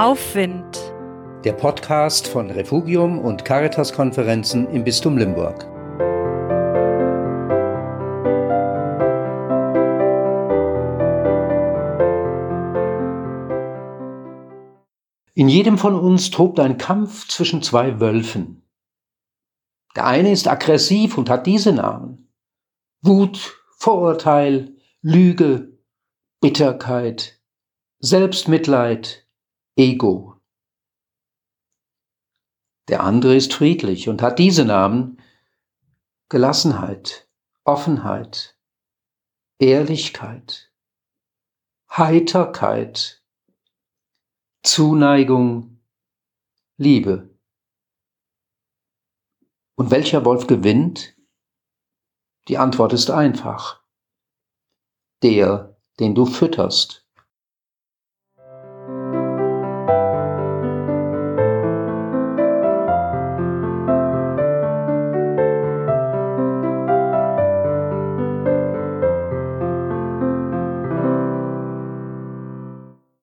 Aufwind. Der Podcast von Refugium und Caritas-Konferenzen im Bistum Limburg. In jedem von uns tobt ein Kampf zwischen zwei Wölfen. Der eine ist aggressiv und hat diese Namen. Wut, Vorurteil, Lüge, Bitterkeit, Selbstmitleid, Ego. Der andere ist friedlich und hat diese Namen Gelassenheit, Offenheit, Ehrlichkeit, Heiterkeit, Zuneigung, Liebe. Und welcher Wolf gewinnt? Die Antwort ist einfach. Der, den du fütterst.